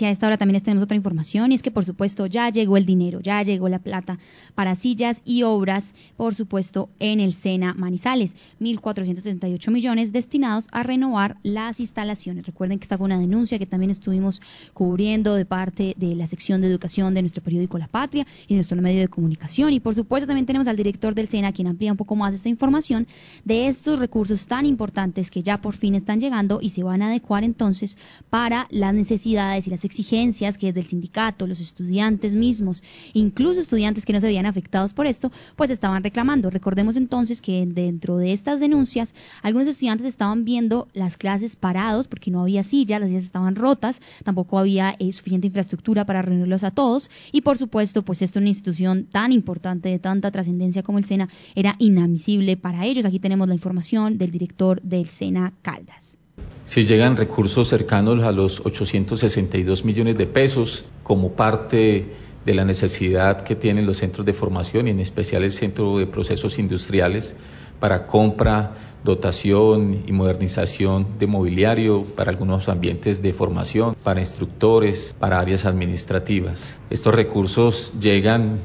A esta hora también les tenemos otra información y es que por supuesto ya llegó el dinero, ya llegó la plata para sillas y obras, por supuesto, en el Sena Manizales, 1.468 millones destinados a renovar las instalaciones. Recuerden que esta fue una denuncia que también estuvimos cubriendo de parte de la sección de educación de nuestro periódico La Patria y de nuestro medio de comunicación. Y por supuesto también tenemos al director del SENA quien amplía un poco más esta información de estos recursos tan importantes que ya por fin están llegando y se van a adecuar entonces para las necesidades y las exigencias que desde el sindicato, los estudiantes mismos, incluso estudiantes que no se veían afectados por esto, pues estaban reclamando. Recordemos entonces que dentro de estas denuncias, algunos estudiantes estaban viendo las clases parados porque no había sillas, las sillas estaban rotas, tampoco había eh, suficiente infraestructura para reunirlos a todos y por supuesto, pues esto es una institución tan importante, de tanta trascendencia como el SENA, era inadmisible para ellos. Aquí tenemos la información del director del SENA Caldas si llegan recursos cercanos a los 862 millones de pesos como parte de la necesidad que tienen los centros de formación y en especial el Centro de Procesos Industriales para compra, dotación y modernización de mobiliario para algunos ambientes de formación, para instructores, para áreas administrativas. Estos recursos llegan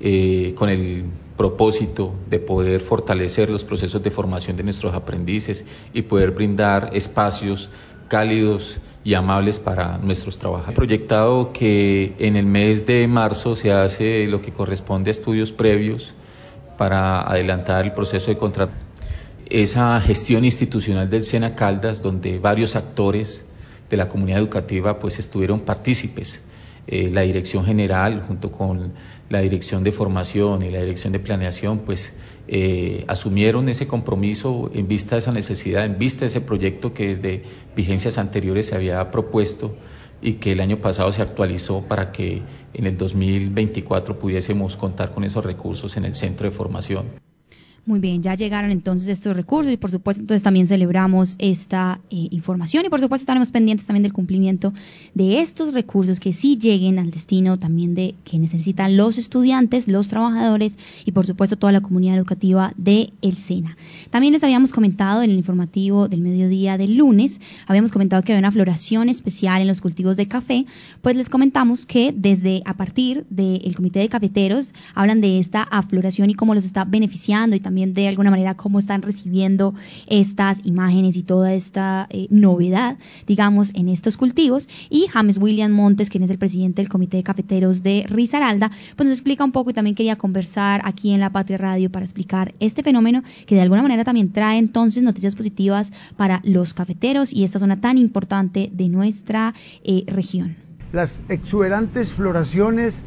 eh, con el propósito de poder fortalecer los procesos de formación de nuestros aprendices y poder brindar espacios cálidos y amables para nuestros trabajadores. Proyectado que en el mes de marzo se hace lo que corresponde a estudios previos para adelantar el proceso de contrato. Esa gestión institucional del SENA Caldas, donde varios actores de la comunidad educativa pues estuvieron partícipes eh, la dirección general junto con la dirección de formación y la dirección de planeación, pues eh, asumieron ese compromiso en vista de esa necesidad, en vista de ese proyecto que desde vigencias anteriores se había propuesto y que el año pasado se actualizó para que en el 2024 pudiésemos contar con esos recursos en el centro de formación. Muy bien, ya llegaron entonces estos recursos y por supuesto entonces también celebramos esta eh, información y por supuesto estaremos pendientes también del cumplimiento de estos recursos que sí lleguen al destino también de que necesitan los estudiantes, los trabajadores y por supuesto toda la comunidad educativa de El Sena. También les habíamos comentado en el informativo del mediodía del lunes, habíamos comentado que había una floración especial en los cultivos de café, pues les comentamos que desde a partir del comité de cafeteros hablan de esta afloración y cómo los está beneficiando y también de alguna manera cómo están recibiendo estas imágenes y toda esta eh, novedad, digamos, en estos cultivos. Y James William Montes, quien es el presidente del Comité de Cafeteros de Risaralda, pues nos explica un poco y también quería conversar aquí en La Patria Radio para explicar este fenómeno que de alguna manera también trae entonces noticias positivas para los cafeteros y esta zona tan importante de nuestra eh, región. Las exuberantes floraciones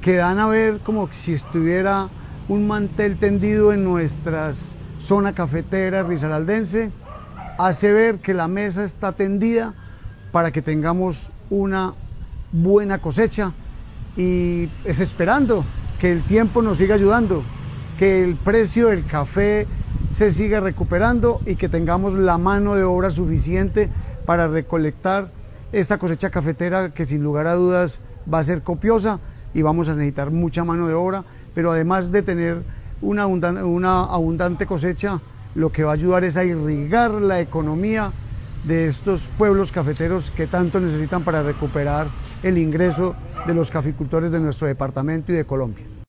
que dan a ver como si estuviera un mantel tendido en nuestra zona cafetera risaraldense hace ver que la mesa está tendida para que tengamos una buena cosecha y es esperando que el tiempo nos siga ayudando, que el precio del café se siga recuperando y que tengamos la mano de obra suficiente para recolectar esta cosecha cafetera que sin lugar a dudas va a ser copiosa y vamos a necesitar mucha mano de obra pero además de tener una abundante, cosecha, lo que va a ayudar es a irrigar la economía de estos pueblos cafeteros que tanto necesitan para recuperar el ingreso de los caficultores de nuestro departamento y de Colombia.